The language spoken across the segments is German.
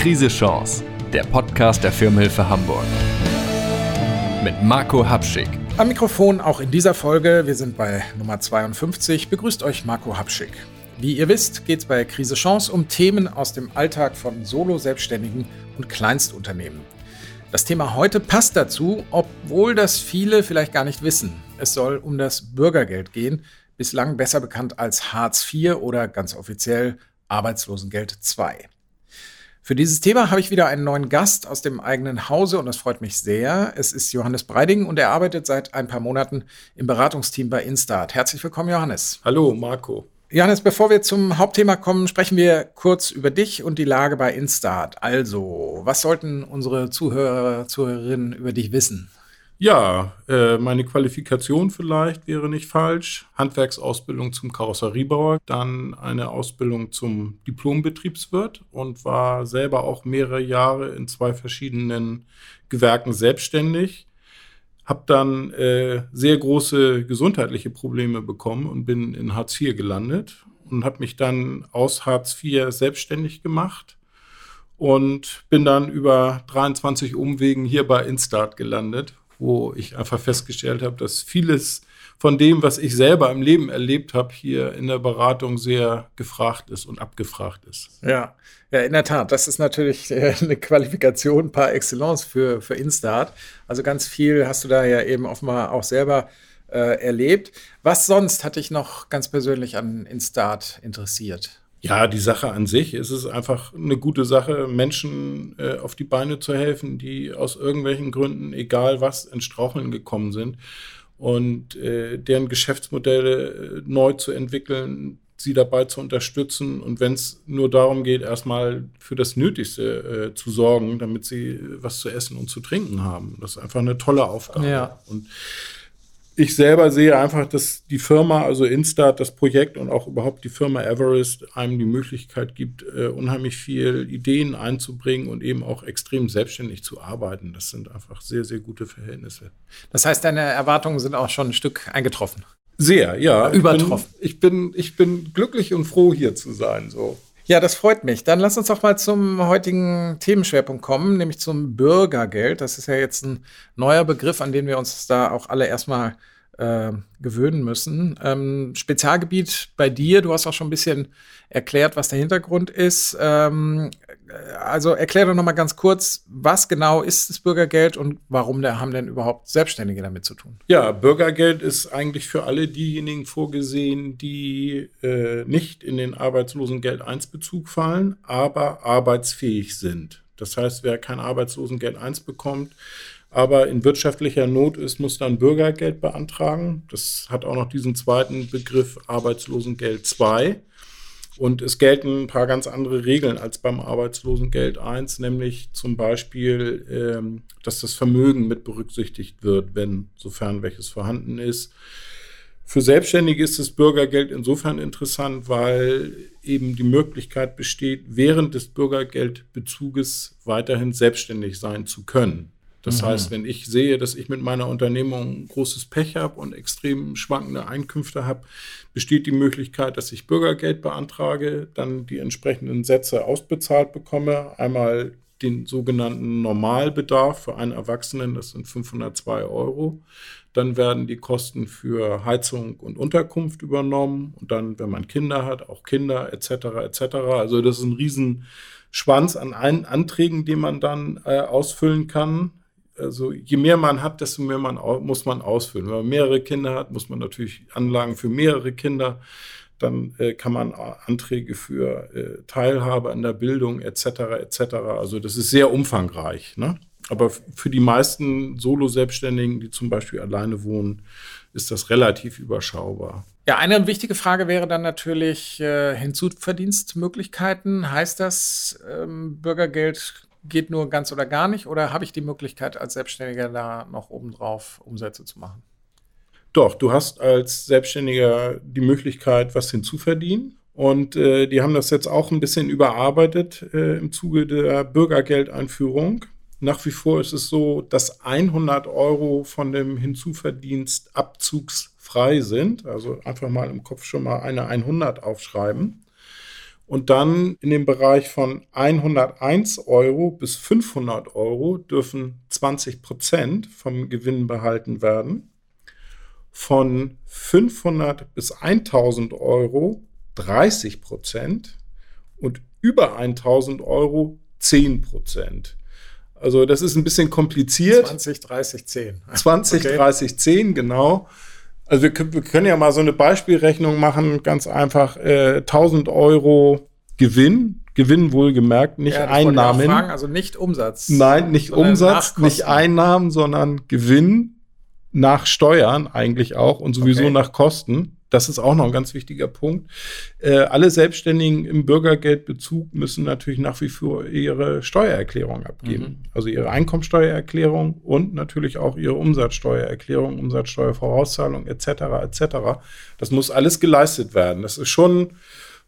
Krise Chance, der Podcast der Firmenhilfe Hamburg. Mit Marco Habschick. Am Mikrofon auch in dieser Folge, wir sind bei Nummer 52, begrüßt euch Marco Habschick. Wie ihr wisst, geht es bei Krise Chance um Themen aus dem Alltag von Solo-Selbstständigen und Kleinstunternehmen. Das Thema heute passt dazu, obwohl das viele vielleicht gar nicht wissen. Es soll um das Bürgergeld gehen, bislang besser bekannt als Hartz IV oder ganz offiziell Arbeitslosengeld II. Für dieses Thema habe ich wieder einen neuen Gast aus dem eigenen Hause und das freut mich sehr. Es ist Johannes Breiding und er arbeitet seit ein paar Monaten im Beratungsteam bei Instart. Herzlich willkommen, Johannes. Hallo, Marco. Johannes, bevor wir zum Hauptthema kommen, sprechen wir kurz über dich und die Lage bei Instart. Also, was sollten unsere Zuhörer, Zuhörerinnen über dich wissen? Ja, äh, meine Qualifikation vielleicht wäre nicht falsch. Handwerksausbildung zum Karosseriebauer, dann eine Ausbildung zum Diplombetriebswirt und war selber auch mehrere Jahre in zwei verschiedenen Gewerken selbstständig. Hab dann äh, sehr große gesundheitliche Probleme bekommen und bin in Hartz IV gelandet und habe mich dann aus Hartz IV selbstständig gemacht und bin dann über 23 Umwegen hier bei Instart gelandet wo ich einfach festgestellt habe, dass vieles von dem, was ich selber im Leben erlebt habe, hier in der Beratung sehr gefragt ist und abgefragt ist. Ja, ja, in der Tat. Das ist natürlich äh, eine Qualifikation par excellence für, für Instart. Also ganz viel hast du da ja eben offenbar auch selber äh, erlebt. Was sonst hat dich noch ganz persönlich an Instart interessiert? Ja, die Sache an sich es ist einfach eine gute Sache, Menschen äh, auf die Beine zu helfen, die aus irgendwelchen Gründen, egal was, ins Straucheln gekommen sind und äh, deren Geschäftsmodelle äh, neu zu entwickeln, sie dabei zu unterstützen und wenn es nur darum geht, erstmal für das Nötigste äh, zu sorgen, damit sie was zu essen und zu trinken haben. Das ist einfach eine tolle Aufgabe. Ja. Und ich selber sehe einfach, dass die Firma, also Instart, das Projekt und auch überhaupt die Firma Everest einem die Möglichkeit gibt, äh, unheimlich viel Ideen einzubringen und eben auch extrem selbstständig zu arbeiten. Das sind einfach sehr, sehr gute Verhältnisse. Das heißt, deine Erwartungen sind auch schon ein Stück eingetroffen. Sehr, ja. Übertroffen. Ich bin, ich bin, ich bin glücklich und froh, hier zu sein. So. Ja, das freut mich. Dann lass uns doch mal zum heutigen Themenschwerpunkt kommen, nämlich zum Bürgergeld. Das ist ja jetzt ein neuer Begriff, an den wir uns da auch alle erstmal äh, gewöhnen müssen. Ähm, Spezialgebiet bei dir, du hast auch schon ein bisschen erklärt, was der Hintergrund ist. Ähm, also erklär doch noch mal ganz kurz, was genau ist das Bürgergeld und warum da haben denn überhaupt Selbstständige damit zu tun? Ja, Bürgergeld ist eigentlich für alle diejenigen vorgesehen, die äh, nicht in den Arbeitslosengeld 1 Bezug fallen, aber arbeitsfähig sind. Das heißt, wer kein Arbeitslosengeld 1 bekommt, aber in wirtschaftlicher Not ist, muss dann Bürgergeld beantragen. Das hat auch noch diesen zweiten Begriff Arbeitslosengeld 2. Und es gelten ein paar ganz andere Regeln als beim Arbeitslosengeld 1, nämlich zum Beispiel, ähm, dass das Vermögen mit berücksichtigt wird, wenn sofern welches vorhanden ist. Für Selbstständige ist das Bürgergeld insofern interessant, weil eben die Möglichkeit besteht, während des Bürgergeldbezuges weiterhin selbstständig sein zu können. Das mhm. heißt, wenn ich sehe, dass ich mit meiner Unternehmung großes Pech habe und extrem schwankende Einkünfte habe, besteht die Möglichkeit, dass ich Bürgergeld beantrage, dann die entsprechenden Sätze ausbezahlt bekomme. Einmal den sogenannten Normalbedarf für einen Erwachsenen, das sind 502 Euro. Dann werden die Kosten für Heizung und Unterkunft übernommen und dann, wenn man Kinder hat, auch Kinder etc. etc. Also das ist ein Riesenschwanz an Anträgen, die man dann äh, ausfüllen kann also je mehr man hat, desto mehr man, muss man ausfüllen. Wenn man mehrere Kinder hat, muss man natürlich Anlagen für mehrere Kinder. Dann äh, kann man Anträge für äh, Teilhabe an der Bildung etc. etc. Also das ist sehr umfangreich. Ne? Aber für die meisten Solo-Selbstständigen, die zum Beispiel alleine wohnen, ist das relativ überschaubar. Ja, eine wichtige Frage wäre dann natürlich äh, Hinzuverdienstmöglichkeiten. Heißt das, ähm, Bürgergeld geht nur ganz oder gar nicht? Oder habe ich die Möglichkeit, als Selbstständiger da noch obendrauf Umsätze zu machen? Doch, du hast als Selbstständiger die Möglichkeit, was hinzuverdienen. Und äh, die haben das jetzt auch ein bisschen überarbeitet äh, im Zuge der Bürgergeldeinführung. Nach wie vor ist es so, dass 100 Euro von dem Hinzuverdienst abzugsfrei sind. Also einfach mal im Kopf schon mal eine 100 aufschreiben. Und dann in dem Bereich von 101 Euro bis 500 Euro dürfen 20 Prozent vom Gewinn behalten werden. Von 500 bis 1000 Euro 30 Prozent und über 1000 Euro 10 Prozent. Also das ist ein bisschen kompliziert. 20, 30, 10. 20, okay. 30, 10, genau. Also wir, wir, können ja mal so eine Beispielrechnung machen, ganz einfach äh, 1000 Euro Gewinn, Gewinn wohlgemerkt, nicht ja, Einnahmen. Fragen, also nicht Umsatz. Nein, nicht Umsatz, nicht Einnahmen, sondern Gewinn nach Steuern eigentlich auch und sowieso okay. nach Kosten das ist auch noch ein ganz wichtiger Punkt. Äh, alle Selbstständigen im Bürgergeldbezug müssen natürlich nach wie vor ihre Steuererklärung abgeben. Mhm. Also ihre Einkommensteuererklärung und natürlich auch ihre Umsatzsteuererklärung, Umsatzsteuervorauszahlung etc. etc. Das muss alles geleistet werden. Das ist schon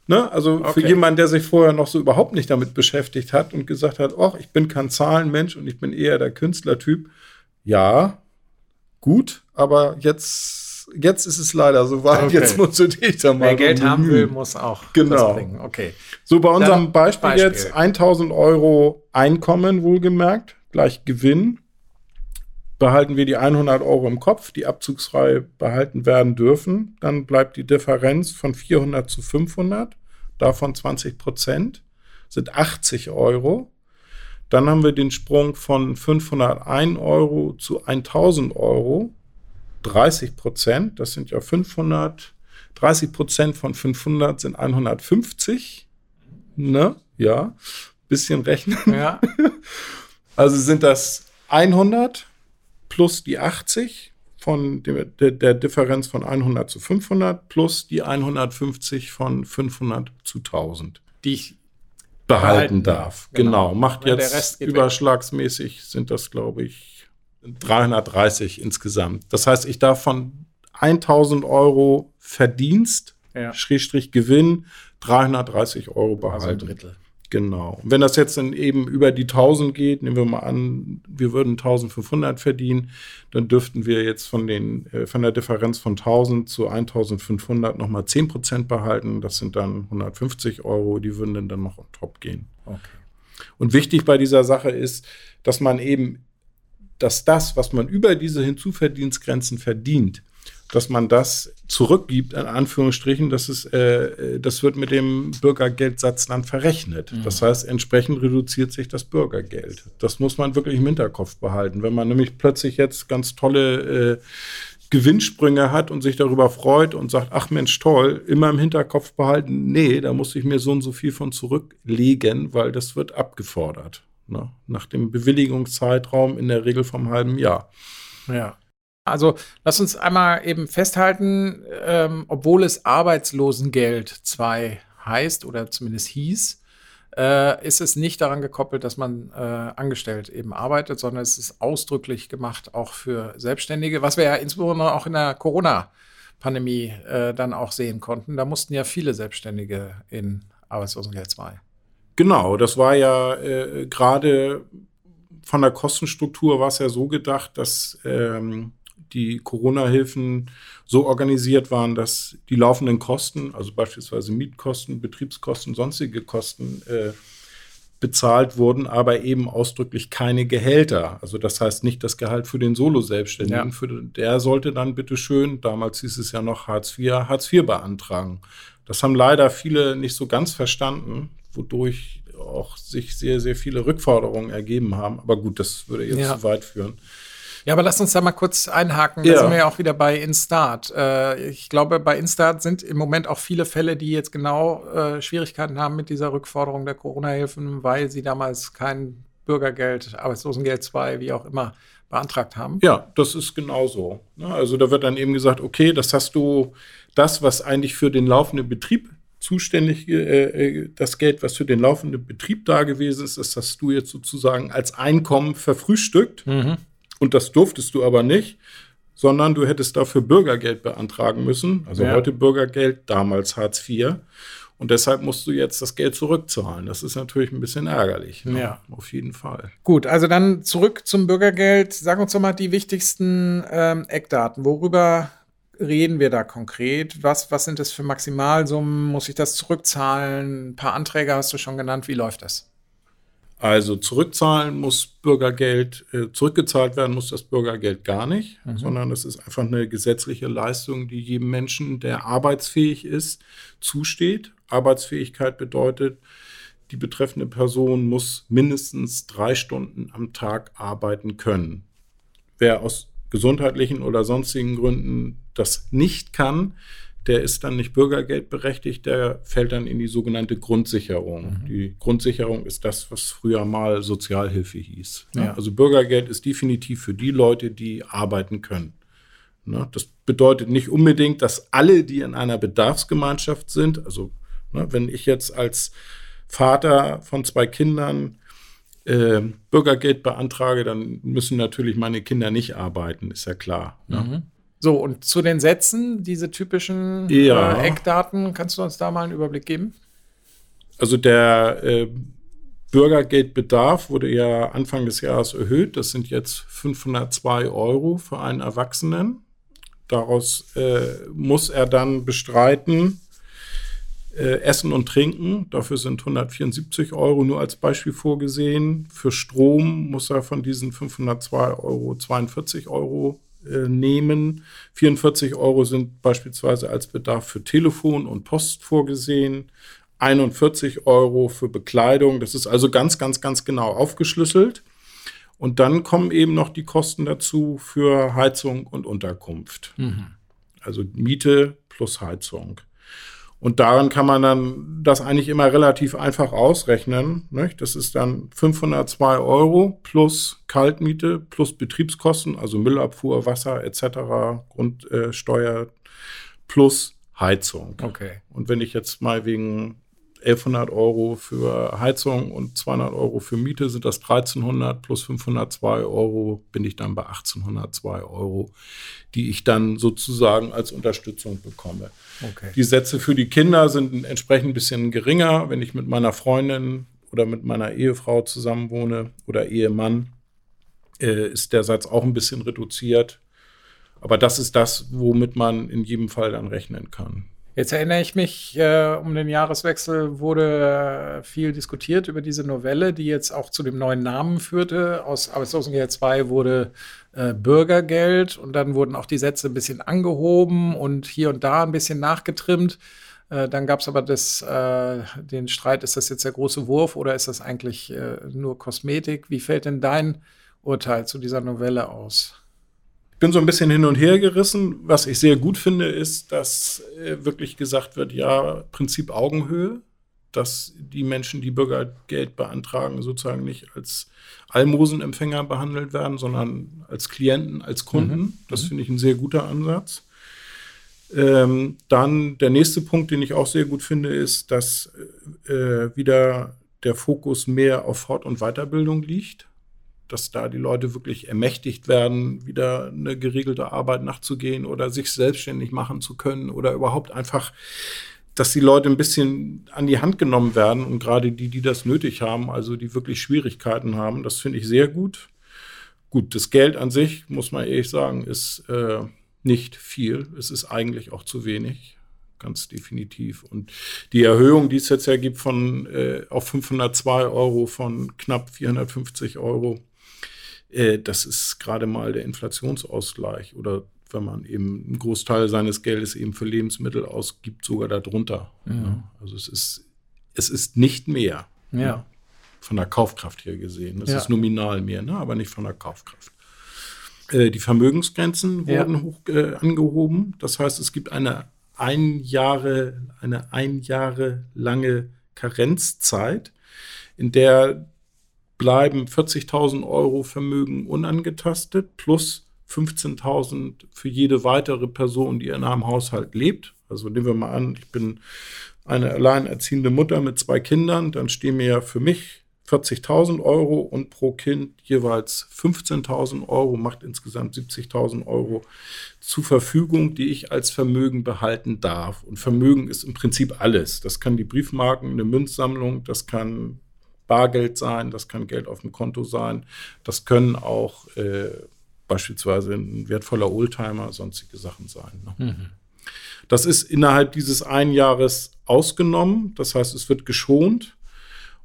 Ne? Also okay. für jemanden, der sich vorher noch so überhaupt nicht damit beschäftigt hat und gesagt hat, ach, ich bin kein Zahlenmensch und ich bin eher der Künstlertyp. Ja, gut, aber jetzt jetzt ist es leider so weit. Okay. Jetzt musst du dich da mal. Wer Geld haben will, muss auch genau. Okay. So, bei unserem Beispiel, Beispiel, jetzt 1000 Euro Einkommen, wohlgemerkt, gleich Gewinn. Behalten wir die 100 Euro im Kopf, die abzugsfrei behalten werden dürfen. Dann bleibt die Differenz von 400 zu 500, davon 20 Prozent, sind 80 Euro. Dann haben wir den Sprung von 501 Euro zu 1000 Euro 30 Prozent, das sind ja 500, 30 Prozent von 500 sind 150. Ne? Ja, bisschen rechnen. Ja. Also sind das 100 plus die 80 von dem, der, der, Differenz von 100 zu 500 plus die 150 von 500 zu 1000. Die ich behalten, behalten darf. Genau. genau. Macht jetzt überschlagsmäßig sind das, glaube ich, 330 insgesamt. Das heißt, ich darf von 1000 Euro Verdienst, ja. Schrägstrich Gewinn, 330 Euro behalten. Also ein Drittel. Genau. Und wenn das jetzt dann eben über die 1000 geht, nehmen wir mal an, wir würden 1500 verdienen, dann dürften wir jetzt von, den, äh, von der Differenz von 1000 zu 1500 nochmal 10 Prozent behalten. Das sind dann 150 Euro, die würden dann, dann noch on top gehen. Okay. Und wichtig bei dieser Sache ist, dass man eben dass das, was man über diese Hinzuverdienstgrenzen verdient, dass man das zurückgibt, in Anführungsstrichen, dass es, äh, das wird mit dem Bürgergeldsatz dann verrechnet. Mhm. Das heißt, entsprechend reduziert sich das Bürgergeld. Das muss man wirklich im Hinterkopf behalten. Wenn man nämlich plötzlich jetzt ganz tolle äh, Gewinnsprünge hat und sich darüber freut und sagt, ach Mensch, toll, immer im Hinterkopf behalten, nee, da muss ich mir so und so viel von zurücklegen, weil das wird abgefordert ne? nach dem Bewilligungszeitraum in der Regel vom halben Jahr. Ja. Also lass uns einmal eben festhalten, ähm, obwohl es Arbeitslosengeld 2 heißt oder zumindest hieß, äh, ist es nicht daran gekoppelt, dass man äh, angestellt eben arbeitet, sondern es ist ausdrücklich gemacht auch für Selbstständige, was wir ja insbesondere auch in der Corona-Pandemie äh, dann auch sehen konnten. Da mussten ja viele Selbstständige in Arbeitslosengeld 2. Genau, das war ja äh, gerade von der Kostenstruktur war es ja so gedacht, dass ähm, die Corona-Hilfen so organisiert waren, dass die laufenden Kosten, also beispielsweise Mietkosten, Betriebskosten, sonstige Kosten, äh, bezahlt wurden, aber eben ausdrücklich keine Gehälter. Also das heißt nicht das Gehalt für den Solo-Selbstständigen. Ja. Für, der sollte dann bitte schön, damals hieß es ja noch Hartz IV, Hartz IV beantragen. Das haben leider viele nicht so ganz verstanden wodurch auch sich sehr, sehr viele Rückforderungen ergeben haben. Aber gut, das würde jetzt ja. zu weit führen. Ja, aber lass uns da mal kurz einhaken. Da sind wir ja auch wieder bei Instart. Äh, ich glaube, bei Instart sind im Moment auch viele Fälle, die jetzt genau äh, Schwierigkeiten haben mit dieser Rückforderung der Corona-Hilfen, weil sie damals kein Bürgergeld, Arbeitslosengeld 2, wie auch immer, beantragt haben. Ja, das ist genauso. Ne? Also da wird dann eben gesagt, okay, das hast du, das, was eigentlich für den laufenden Betrieb zuständig, äh, äh, das Geld, was für den laufenden Betrieb da gewesen ist, das hast du jetzt sozusagen als Einkommen verfrühstückt. Mhm. Und das durftest du aber nicht, sondern du hättest dafür Bürgergeld beantragen müssen. Also ja. heute Bürgergeld, damals Hartz IV. Und deshalb musst du jetzt das Geld zurückzahlen. Das ist natürlich ein bisschen ärgerlich. Ne? Ja. Auf jeden Fall. Gut, also dann zurück zum Bürgergeld. Sag uns doch mal die wichtigsten ähm, Eckdaten. Worüber reden wir da konkret? Was, was sind das für Maximalsummen? Muss ich das zurückzahlen? Ein paar Anträge hast du schon genannt. Wie läuft das? Also zurückzahlen muss Bürgergeld, äh, zurückgezahlt werden muss das Bürgergeld gar nicht, mhm. sondern es ist einfach eine gesetzliche Leistung, die jedem Menschen, der arbeitsfähig ist, zusteht. Arbeitsfähigkeit bedeutet, die betreffende Person muss mindestens drei Stunden am Tag arbeiten können. Wer aus gesundheitlichen oder sonstigen Gründen das nicht kann, der ist dann nicht bürgergeldberechtigt, der fällt dann in die sogenannte Grundsicherung. Mhm. Die Grundsicherung ist das, was früher mal Sozialhilfe hieß. Ja. Also Bürgergeld ist definitiv für die Leute, die arbeiten können. Ne? Das bedeutet nicht unbedingt, dass alle, die in einer Bedarfsgemeinschaft sind, also ne, wenn ich jetzt als Vater von zwei Kindern äh, Bürgergeld beantrage, dann müssen natürlich meine Kinder nicht arbeiten, ist ja klar. Ne? Mhm. So, und zu den Sätzen, diese typischen ja. äh, Eckdaten, kannst du uns da mal einen Überblick geben? Also der äh, Bürgergeldbedarf wurde ja Anfang des Jahres erhöht. Das sind jetzt 502 Euro für einen Erwachsenen. Daraus äh, muss er dann bestreiten äh, Essen und Trinken. Dafür sind 174 Euro nur als Beispiel vorgesehen. Für Strom muss er von diesen 502 Euro 42 Euro nehmen. 44 Euro sind beispielsweise als Bedarf für Telefon und Post vorgesehen. 41 Euro für Bekleidung. Das ist also ganz, ganz, ganz genau aufgeschlüsselt. Und dann kommen eben noch die Kosten dazu für Heizung und Unterkunft. Mhm. Also Miete plus Heizung. Und daran kann man dann das eigentlich immer relativ einfach ausrechnen. Nicht? Das ist dann 502 Euro plus Kaltmiete plus Betriebskosten, also Müllabfuhr, Wasser etc., Grundsteuer plus Heizung. Okay. Und wenn ich jetzt mal wegen 1100 Euro für Heizung und 200 Euro für Miete sind das 1300 plus 502 Euro bin ich dann bei 1802 Euro, die ich dann sozusagen als Unterstützung bekomme. Okay. Die Sätze für die Kinder sind entsprechend ein bisschen geringer. Wenn ich mit meiner Freundin oder mit meiner Ehefrau zusammenwohne oder Ehemann, äh, ist der Satz auch ein bisschen reduziert. Aber das ist das, womit man in jedem Fall dann rechnen kann. Jetzt erinnere ich mich, äh, um den Jahreswechsel wurde äh, viel diskutiert über diese Novelle, die jetzt auch zu dem neuen Namen führte. Aus Arbeitslosengeld 2 wurde äh, Bürgergeld und dann wurden auch die Sätze ein bisschen angehoben und hier und da ein bisschen nachgetrimmt. Äh, dann gab es aber das, äh, den Streit, ist das jetzt der große Wurf oder ist das eigentlich äh, nur Kosmetik? Wie fällt denn dein Urteil zu dieser Novelle aus? Bin so ein bisschen hin und her gerissen. Was ich sehr gut finde, ist, dass äh, wirklich gesagt wird, ja, Prinzip Augenhöhe, dass die Menschen, die Bürgergeld beantragen, sozusagen nicht als Almosenempfänger behandelt werden, sondern als Klienten, als Kunden. Mhm. Das mhm. finde ich ein sehr guter Ansatz. Ähm, dann der nächste Punkt, den ich auch sehr gut finde, ist, dass äh, wieder der Fokus mehr auf Fort- und Weiterbildung liegt dass da die Leute wirklich ermächtigt werden, wieder eine geregelte Arbeit nachzugehen oder sich selbstständig machen zu können oder überhaupt einfach, dass die Leute ein bisschen an die Hand genommen werden und gerade die, die das nötig haben, also die wirklich Schwierigkeiten haben, das finde ich sehr gut. Gut, das Geld an sich, muss man ehrlich sagen, ist äh, nicht viel. Es ist eigentlich auch zu wenig ganz definitiv. Und die Erhöhung, die es jetzt ja gibt von äh, auf 502 Euro von knapp 450 Euro, äh, das ist gerade mal der Inflationsausgleich oder wenn man eben einen Großteil seines Geldes eben für Lebensmittel ausgibt, sogar darunter. Ja. Also es ist, es ist nicht mehr. Ja. ja von der Kaufkraft her gesehen. Das ja. ist nominal mehr, ne? aber nicht von der Kaufkraft. Äh, die Vermögensgrenzen wurden hoch äh, angehoben. Das heißt, es gibt eine ein Jahre, eine ein Jahre lange Karenzzeit, in der bleiben 40.000 Euro Vermögen unangetastet plus 15.000 für jede weitere Person, die in einem Haushalt lebt. Also nehmen wir mal an, ich bin eine alleinerziehende Mutter mit zwei Kindern, dann stehen mir ja für mich 40.000 Euro und pro Kind jeweils 15.000 Euro, macht insgesamt 70.000 Euro zur Verfügung, die ich als Vermögen behalten darf. Und Vermögen ist im Prinzip alles. Das kann die Briefmarken, eine Münzsammlung, das kann Bargeld sein, das kann Geld auf dem Konto sein, das können auch äh, beispielsweise ein wertvoller Oldtimer, sonstige Sachen sein. Ne? Mhm. Das ist innerhalb dieses einen Jahres ausgenommen. Das heißt, es wird geschont.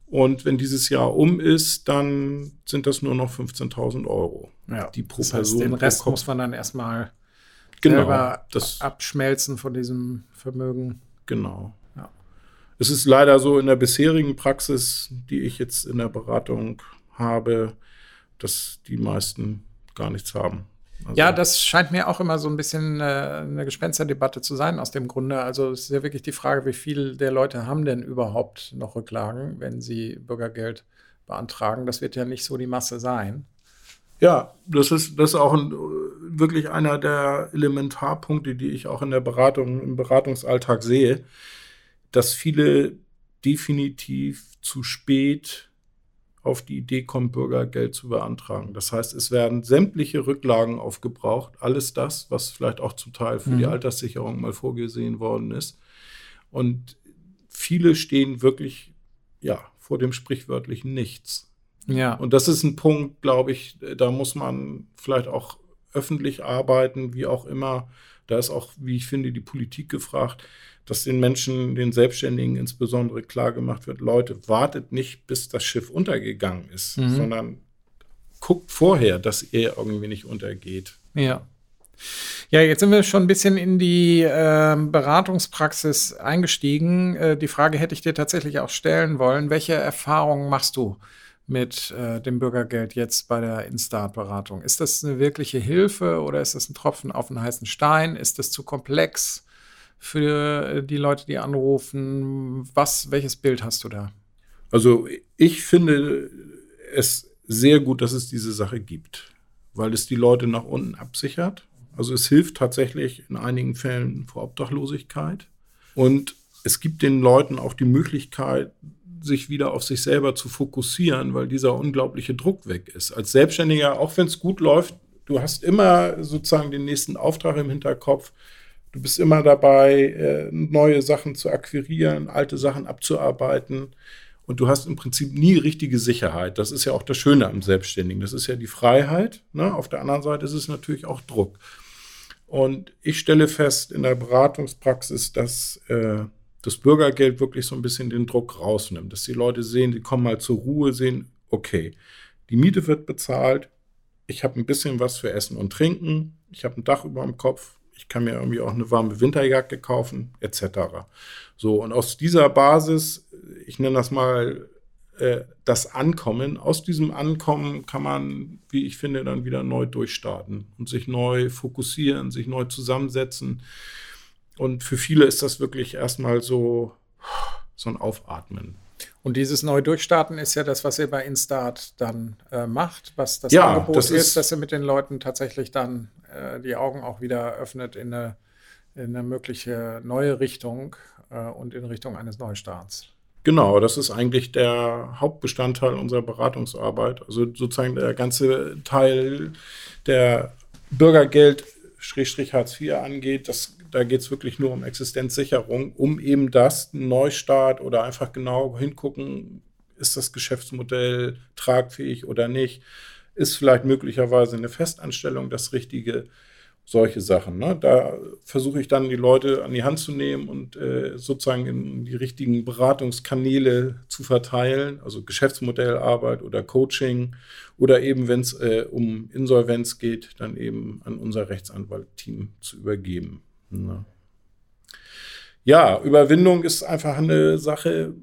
Und wenn dieses Jahr um ist, dann sind das nur noch 15.000 Euro. Ja, die pro das heißt, Person. Den Rest muss man dann erstmal genau, selber das, abschmelzen von diesem Vermögen. Genau. Es ist leider so in der bisherigen Praxis, die ich jetzt in der Beratung habe, dass die meisten gar nichts haben. Also ja, das scheint mir auch immer so ein bisschen äh, eine Gespensterdebatte zu sein aus dem Grunde. Also es ist ja wirklich die Frage, wie viele der Leute haben denn überhaupt noch Rücklagen, wenn sie Bürgergeld beantragen. Das wird ja nicht so die Masse sein. Ja, das ist, das ist auch ein, wirklich einer der Elementarpunkte, die ich auch in der Beratung, im Beratungsalltag sehe, dass viele definitiv zu spät auf die Idee kommt, Bürgergeld zu beantragen. Das heißt, es werden sämtliche Rücklagen aufgebraucht, alles das, was vielleicht auch zum Teil für mhm. die Alterssicherung mal vorgesehen worden ist. Und viele stehen wirklich ja, vor dem sprichwörtlichen Nichts. Ja. Und das ist ein Punkt, glaube ich, da muss man vielleicht auch öffentlich arbeiten, wie auch immer. Da ist auch, wie ich finde, die Politik gefragt dass den Menschen, den Selbstständigen insbesondere klar gemacht wird, Leute, wartet nicht, bis das Schiff untergegangen ist, mhm. sondern guckt vorher, dass ihr irgendwie nicht untergeht. Ja. Ja, jetzt sind wir schon ein bisschen in die äh, Beratungspraxis eingestiegen. Äh, die Frage hätte ich dir tatsächlich auch stellen wollen. Welche Erfahrungen machst du mit äh, dem Bürgergeld jetzt bei der Instart-Beratung? Ist das eine wirkliche Hilfe oder ist das ein Tropfen auf den heißen Stein? Ist das zu komplex? für die Leute, die anrufen? Was, welches Bild hast du da? Also ich finde es sehr gut, dass es diese Sache gibt, weil es die Leute nach unten absichert. Also es hilft tatsächlich in einigen Fällen vor Obdachlosigkeit. Und es gibt den Leuten auch die Möglichkeit, sich wieder auf sich selber zu fokussieren, weil dieser unglaubliche Druck weg ist. Als Selbstständiger, auch wenn es gut läuft, du hast immer sozusagen den nächsten Auftrag im Hinterkopf. Du bist immer dabei, äh, neue Sachen zu akquirieren, alte Sachen abzuarbeiten. Und du hast im Prinzip nie richtige Sicherheit. Das ist ja auch das Schöne am Selbstständigen. Das ist ja die Freiheit. Ne? Auf der anderen Seite ist es natürlich auch Druck. Und ich stelle fest in der Beratungspraxis, dass äh, das Bürgergeld wirklich so ein bisschen den Druck rausnimmt. Dass die Leute sehen, die kommen mal zur Ruhe, sehen, okay, die Miete wird bezahlt, ich habe ein bisschen was für Essen und Trinken, ich habe ein Dach über dem Kopf, ich kann mir irgendwie auch eine warme Winterjacke kaufen, etc. So, und aus dieser Basis, ich nenne das mal äh, das Ankommen, aus diesem Ankommen kann man, wie ich finde, dann wieder neu durchstarten und sich neu fokussieren, sich neu zusammensetzen. Und für viele ist das wirklich erstmal so, so ein Aufatmen. Und dieses neu Durchstarten ist ja das, was ihr bei Instart dann äh, macht, was das ja, Angebot das ist, ist, dass ihr mit den Leuten tatsächlich dann äh, die Augen auch wieder öffnet in eine, in eine mögliche neue Richtung äh, und in Richtung eines Neustarts. Genau, das ist eigentlich der Hauptbestandteil unserer Beratungsarbeit. Also sozusagen der ganze Teil der Bürgergeld Hartz IV angeht, das, da geht es wirklich nur um Existenzsicherung, um eben das, Neustart oder einfach genau hingucken, ist das Geschäftsmodell tragfähig oder nicht ist vielleicht möglicherweise eine Festanstellung das Richtige? Solche Sachen. Ne? Da versuche ich dann die Leute an die Hand zu nehmen und äh, sozusagen in die richtigen Beratungskanäle zu verteilen, also Geschäftsmodellarbeit oder Coaching oder eben, wenn es äh, um Insolvenz geht, dann eben an unser Rechtsanwaltteam zu übergeben. Ne? Ja, Überwindung ist einfach eine Sache,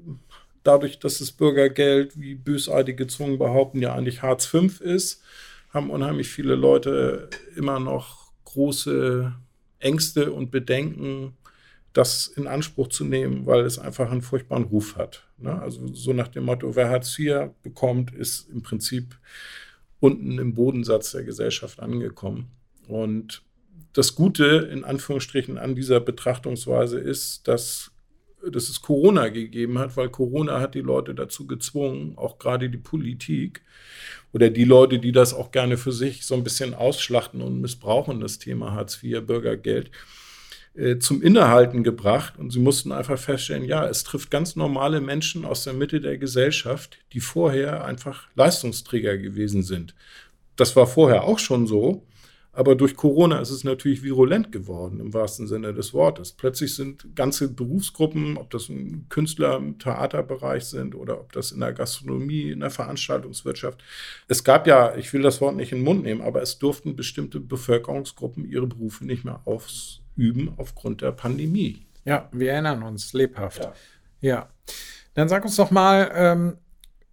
dadurch, dass das Bürgergeld, wie bösartige Zungen behaupten, ja eigentlich Hartz V ist, haben unheimlich viele Leute immer noch große Ängste und Bedenken, das in Anspruch zu nehmen, weil es einfach einen furchtbaren Ruf hat. Ne? Also so nach dem Motto, wer Hartz IV bekommt, ist im Prinzip unten im Bodensatz der Gesellschaft angekommen. Und das Gute in Anführungsstrichen an dieser Betrachtungsweise ist, dass dass es Corona gegeben hat, weil Corona hat die Leute dazu gezwungen, auch gerade die Politik oder die Leute, die das auch gerne für sich so ein bisschen ausschlachten und missbrauchen, das Thema Hartz IV, Bürgergeld, äh, zum Innehalten gebracht. Und sie mussten einfach feststellen, ja, es trifft ganz normale Menschen aus der Mitte der Gesellschaft, die vorher einfach Leistungsträger gewesen sind. Das war vorher auch schon so. Aber durch Corona ist es natürlich virulent geworden, im wahrsten Sinne des Wortes. Plötzlich sind ganze Berufsgruppen, ob das Künstler im Theaterbereich sind oder ob das in der Gastronomie, in der Veranstaltungswirtschaft. Es gab ja, ich will das Wort nicht in den Mund nehmen, aber es durften bestimmte Bevölkerungsgruppen ihre Berufe nicht mehr ausüben aufgrund der Pandemie. Ja, wir erinnern uns lebhaft. Ja. ja. Dann sag uns doch mal, ähm,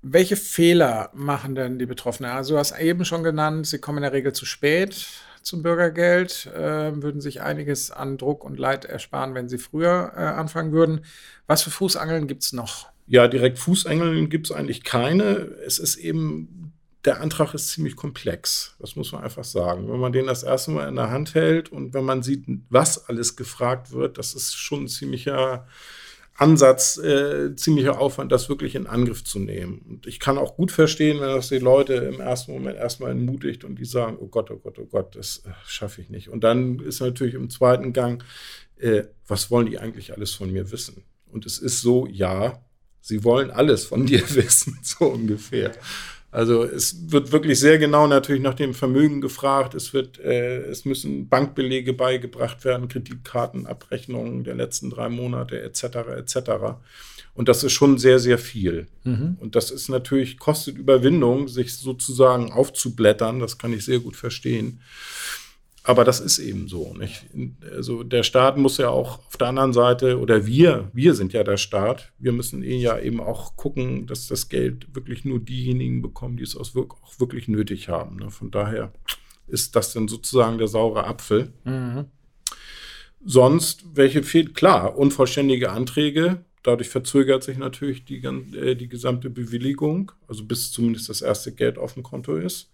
welche Fehler machen denn die Betroffenen? Also du hast eben schon genannt, sie kommen in der Regel zu spät zum Bürgergeld, äh, würden sich einiges an Druck und Leid ersparen, wenn sie früher äh, anfangen würden. Was für Fußangeln gibt es noch? Ja, direkt Fußangeln gibt es eigentlich keine. Es ist eben, der Antrag ist ziemlich komplex. Das muss man einfach sagen. Wenn man den das erste Mal in der Hand hält und wenn man sieht, was alles gefragt wird, das ist schon ein ziemlicher Ansatz, äh, ziemlicher Aufwand, das wirklich in Angriff zu nehmen. Und ich kann auch gut verstehen, wenn das die Leute im ersten Moment erstmal entmutigt und die sagen, oh Gott, oh Gott, oh Gott, das äh, schaffe ich nicht. Und dann ist natürlich im zweiten Gang, äh, was wollen die eigentlich alles von mir wissen? Und es ist so, ja, sie wollen alles von dir wissen, so ungefähr. Also es wird wirklich sehr genau natürlich nach dem Vermögen gefragt. Es wird, äh, es müssen Bankbelege beigebracht werden, Kreditkartenabrechnungen der letzten drei Monate etc. etc. Und das ist schon sehr, sehr viel. Mhm. Und das ist natürlich, kostet Überwindung, sich sozusagen aufzublättern. Das kann ich sehr gut verstehen. Aber das ist eben so. Nicht? Also der Staat muss ja auch auf der anderen Seite, oder wir, wir sind ja der Staat, wir müssen eh ja eben auch gucken, dass das Geld wirklich nur diejenigen bekommen, die es auch wirklich nötig haben. Ne? Von daher ist das dann sozusagen der saure Apfel. Mhm. Sonst, welche fehlt? Klar, unvollständige Anträge. Dadurch verzögert sich natürlich die, äh, die gesamte Bewilligung, also bis zumindest das erste Geld auf dem Konto ist.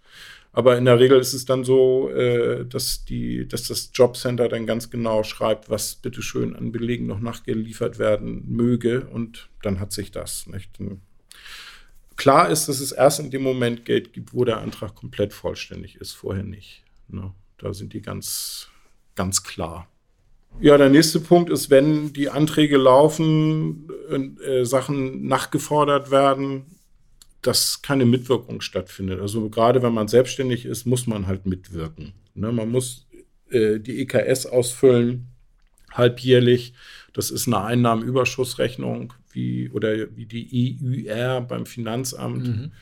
Aber in der Regel ist es dann so, äh, dass, die, dass das Jobcenter dann ganz genau schreibt, was bitteschön an Belegen noch nachgeliefert werden möge. Und dann hat sich das. Nicht? Klar ist, dass es erst in dem Moment Geld gibt, wo der Antrag komplett vollständig ist, vorher nicht. Ne? Da sind die ganz, ganz klar. Ja, der nächste Punkt ist, wenn die Anträge laufen, äh, Sachen nachgefordert werden, dass keine Mitwirkung stattfindet. Also gerade wenn man selbstständig ist, muss man halt mitwirken. Ne? Man muss äh, die EKS ausfüllen, halbjährlich. Das ist eine Einnahmenüberschussrechnung wie, oder wie die EUR beim Finanzamt. Mhm.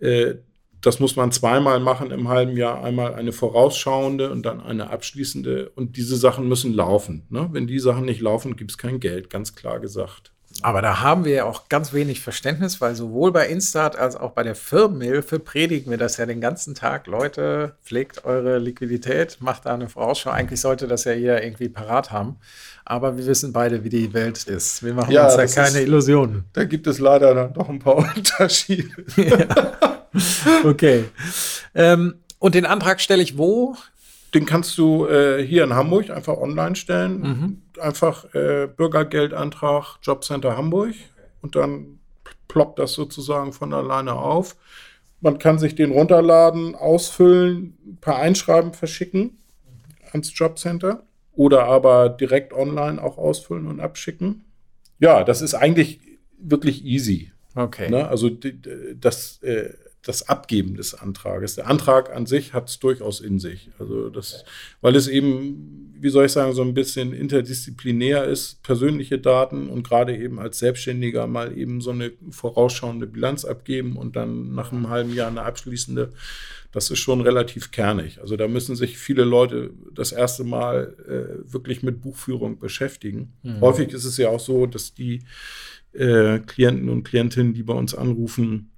Äh, das muss man zweimal machen im halben Jahr. Einmal eine vorausschauende und dann eine abschließende. Und diese Sachen müssen laufen. Ne? Wenn die Sachen nicht laufen, gibt es kein Geld, ganz klar gesagt. Aber da haben wir ja auch ganz wenig Verständnis, weil sowohl bei Instat als auch bei der Firmenhilfe predigen wir das ja den ganzen Tag. Leute, pflegt eure Liquidität, macht da eine Vorausschau. Eigentlich sollte das ja jeder irgendwie parat haben. Aber wir wissen beide, wie die Welt ist. Wir machen ja, uns da keine ist, Illusionen. Da gibt es leider dann doch ein paar Unterschiede. Ja. Okay. Ähm, und den Antrag stelle ich wo? Den kannst du äh, hier in Hamburg einfach online stellen. Mhm. Einfach äh, Bürgergeldantrag Jobcenter Hamburg und dann ploppt das sozusagen von alleine auf. Man kann sich den runterladen, ausfüllen, ein paar Einschreiben verschicken ans Jobcenter oder aber direkt online auch ausfüllen und abschicken. Ja, das ist eigentlich wirklich easy. Okay. Ne? Also das äh, das Abgeben des Antrages. Der Antrag an sich hat es durchaus in sich. Also das, weil es eben, wie soll ich sagen, so ein bisschen interdisziplinär ist, persönliche Daten und gerade eben als Selbstständiger mal eben so eine vorausschauende Bilanz abgeben und dann nach einem halben Jahr eine abschließende. Das ist schon relativ kernig. Also da müssen sich viele Leute das erste Mal äh, wirklich mit Buchführung beschäftigen. Mhm. Häufig ist es ja auch so, dass die äh, Klienten und Klientinnen, die bei uns anrufen,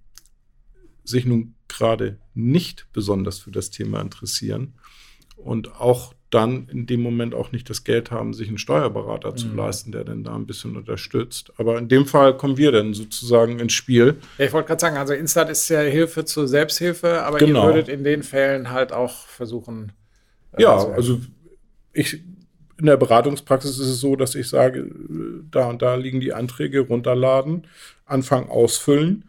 sich nun gerade nicht besonders für das Thema interessieren und auch dann in dem Moment auch nicht das Geld haben, sich einen Steuerberater mhm. zu leisten, der dann da ein bisschen unterstützt. Aber in dem Fall kommen wir dann sozusagen ins Spiel. Ja, ich wollte gerade sagen, also Instat ist ja Hilfe zur Selbsthilfe, aber genau. ihr würdet in den Fällen halt auch versuchen. Äh, ja, also ich in der Beratungspraxis ist es so, dass ich sage, da und da liegen die Anträge, runterladen, Anfang ausfüllen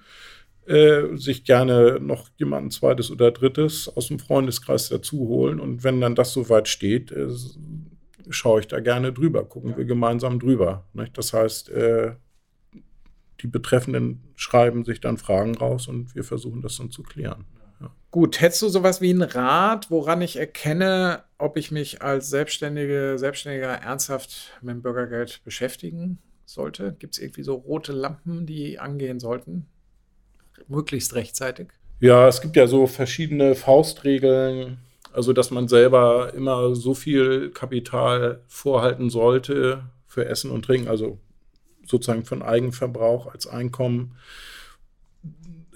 äh, sich gerne noch jemanden zweites oder drittes aus dem Freundeskreis dazu holen. Und wenn dann das soweit steht, äh, schaue ich da gerne drüber, gucken ja. wir gemeinsam drüber. Nicht? Das heißt, äh, die Betreffenden schreiben sich dann Fragen raus und wir versuchen das dann zu klären. ja. Gut, hättest du sowas wie einen Rat, woran ich erkenne, ob ich mich als Selbstständige, Selbstständiger ernsthaft mit dem Bürgergeld beschäftigen sollte? Gibt es irgendwie so rote Lampen, die angehen sollten? Möglichst rechtzeitig? Ja, es gibt ja so verschiedene Faustregeln, also dass man selber immer so viel Kapital vorhalten sollte für Essen und Trinken, also sozusagen von Eigenverbrauch als Einkommen,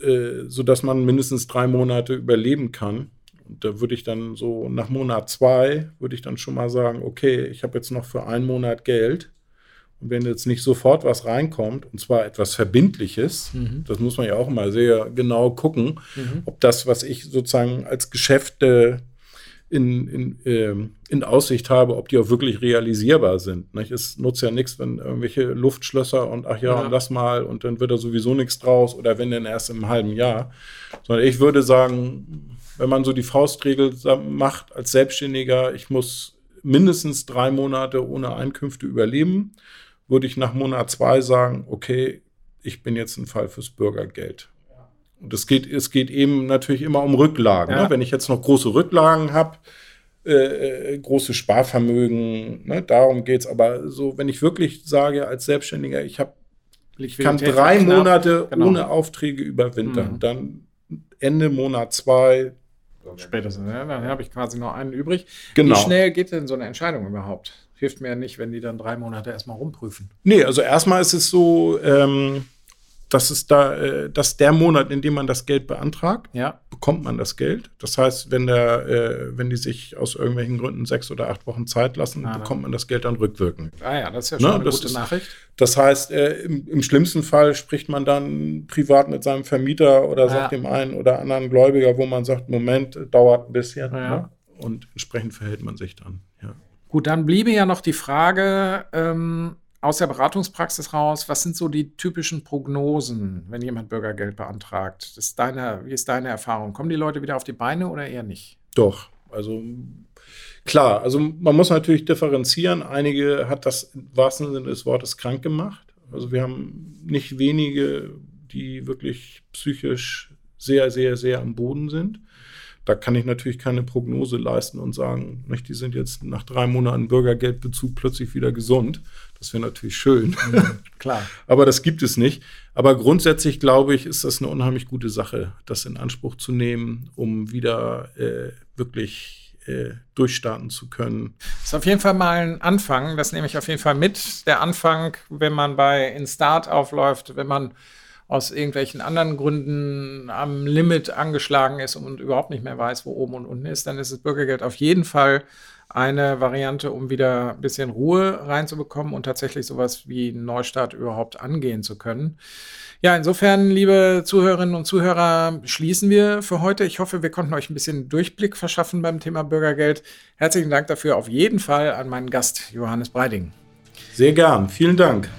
äh, sodass man mindestens drei Monate überleben kann. Und da würde ich dann so nach Monat zwei, würde ich dann schon mal sagen, okay, ich habe jetzt noch für einen Monat Geld und wenn jetzt nicht sofort was reinkommt, und zwar etwas Verbindliches, mhm. das muss man ja auch immer sehr genau gucken, mhm. ob das, was ich sozusagen als Geschäfte in, in, ähm, in Aussicht habe, ob die auch wirklich realisierbar sind. Nicht? Es nutzt ja nichts, wenn irgendwelche Luftschlösser und ach ja, ja. und lass mal und dann wird da sowieso nichts draus oder wenn dann erst im halben Jahr. Sondern ich würde sagen, wenn man so die Faustregel macht als Selbstständiger, ich muss mindestens drei Monate ohne Einkünfte überleben würde ich nach Monat zwei sagen, okay, ich bin jetzt ein Fall fürs Bürgergeld. Und es geht, es geht eben natürlich immer um Rücklagen. Ne? Ja. Ne? Wenn ich jetzt noch große Rücklagen habe, äh, äh, große Sparvermögen, ne? darum geht es. Aber so, wenn ich wirklich sage als Selbstständiger, ich ich kann drei Monate genau. ohne Aufträge überwintern, mhm. dann Ende Monat zwei. Spätestens, ja, dann habe ich quasi noch einen übrig. Genau. Wie schnell geht denn so eine Entscheidung überhaupt? Hilft mir ja nicht, wenn die dann drei Monate erstmal rumprüfen. Nee, also erstmal ist es so, ähm, dass es da, äh, dass der Monat, in dem man das Geld beantragt, ja. bekommt man das Geld. Das heißt, wenn der, äh, wenn die sich aus irgendwelchen Gründen sechs oder acht Wochen Zeit lassen, ah, bekommt man das Geld dann rückwirkend. Ah ja, das ist ja schon ne? eine das gute Nachricht. Das heißt, äh, im, im, schlimmsten Fall spricht man dann privat mit seinem Vermieter oder sagt ja. dem einen oder anderen Gläubiger, wo man sagt, Moment, dauert ein bisschen. Ja. Ne? Und entsprechend verhält man sich dann. Ja. Gut, dann bliebe ja noch die Frage ähm, aus der Beratungspraxis raus, was sind so die typischen Prognosen, wenn jemand Bürgergeld beantragt? Das ist deine, wie ist deine Erfahrung? Kommen die Leute wieder auf die Beine oder eher nicht? Doch, also klar, also man muss natürlich differenzieren. Einige hat das im wahrsten Sinne des Wortes krank gemacht. Also wir haben nicht wenige, die wirklich psychisch sehr, sehr, sehr am Boden sind. Da kann ich natürlich keine Prognose leisten und sagen, nicht, die sind jetzt nach drei Monaten Bürgergeldbezug plötzlich wieder gesund. Das wäre natürlich schön. Mhm, klar. Aber das gibt es nicht. Aber grundsätzlich glaube ich, ist das eine unheimlich gute Sache, das in Anspruch zu nehmen, um wieder äh, wirklich äh, durchstarten zu können. Das ist auf jeden Fall mal ein Anfang. Das nehme ich auf jeden Fall mit. Der Anfang, wenn man bei Instart aufläuft, wenn man aus irgendwelchen anderen Gründen am Limit angeschlagen ist und überhaupt nicht mehr weiß, wo oben und unten ist, dann ist das Bürgergeld auf jeden Fall eine Variante, um wieder ein bisschen Ruhe reinzubekommen und tatsächlich sowas wie einen Neustart überhaupt angehen zu können. Ja, insofern, liebe Zuhörerinnen und Zuhörer, schließen wir für heute. Ich hoffe, wir konnten euch ein bisschen Durchblick verschaffen beim Thema Bürgergeld. Herzlichen Dank dafür auf jeden Fall an meinen Gast Johannes Breiding. Sehr gern, vielen Dank.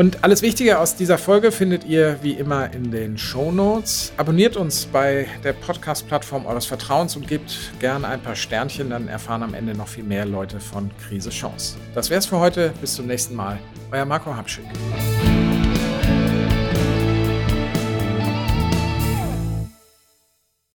Und alles Wichtige aus dieser Folge findet ihr wie immer in den Show Notes. Abonniert uns bei der Podcast-Plattform eures Vertrauens und gebt gerne ein paar Sternchen, dann erfahren am Ende noch viel mehr Leute von Krise Chance. Das wär's für heute. Bis zum nächsten Mal. Euer Marco Habschick.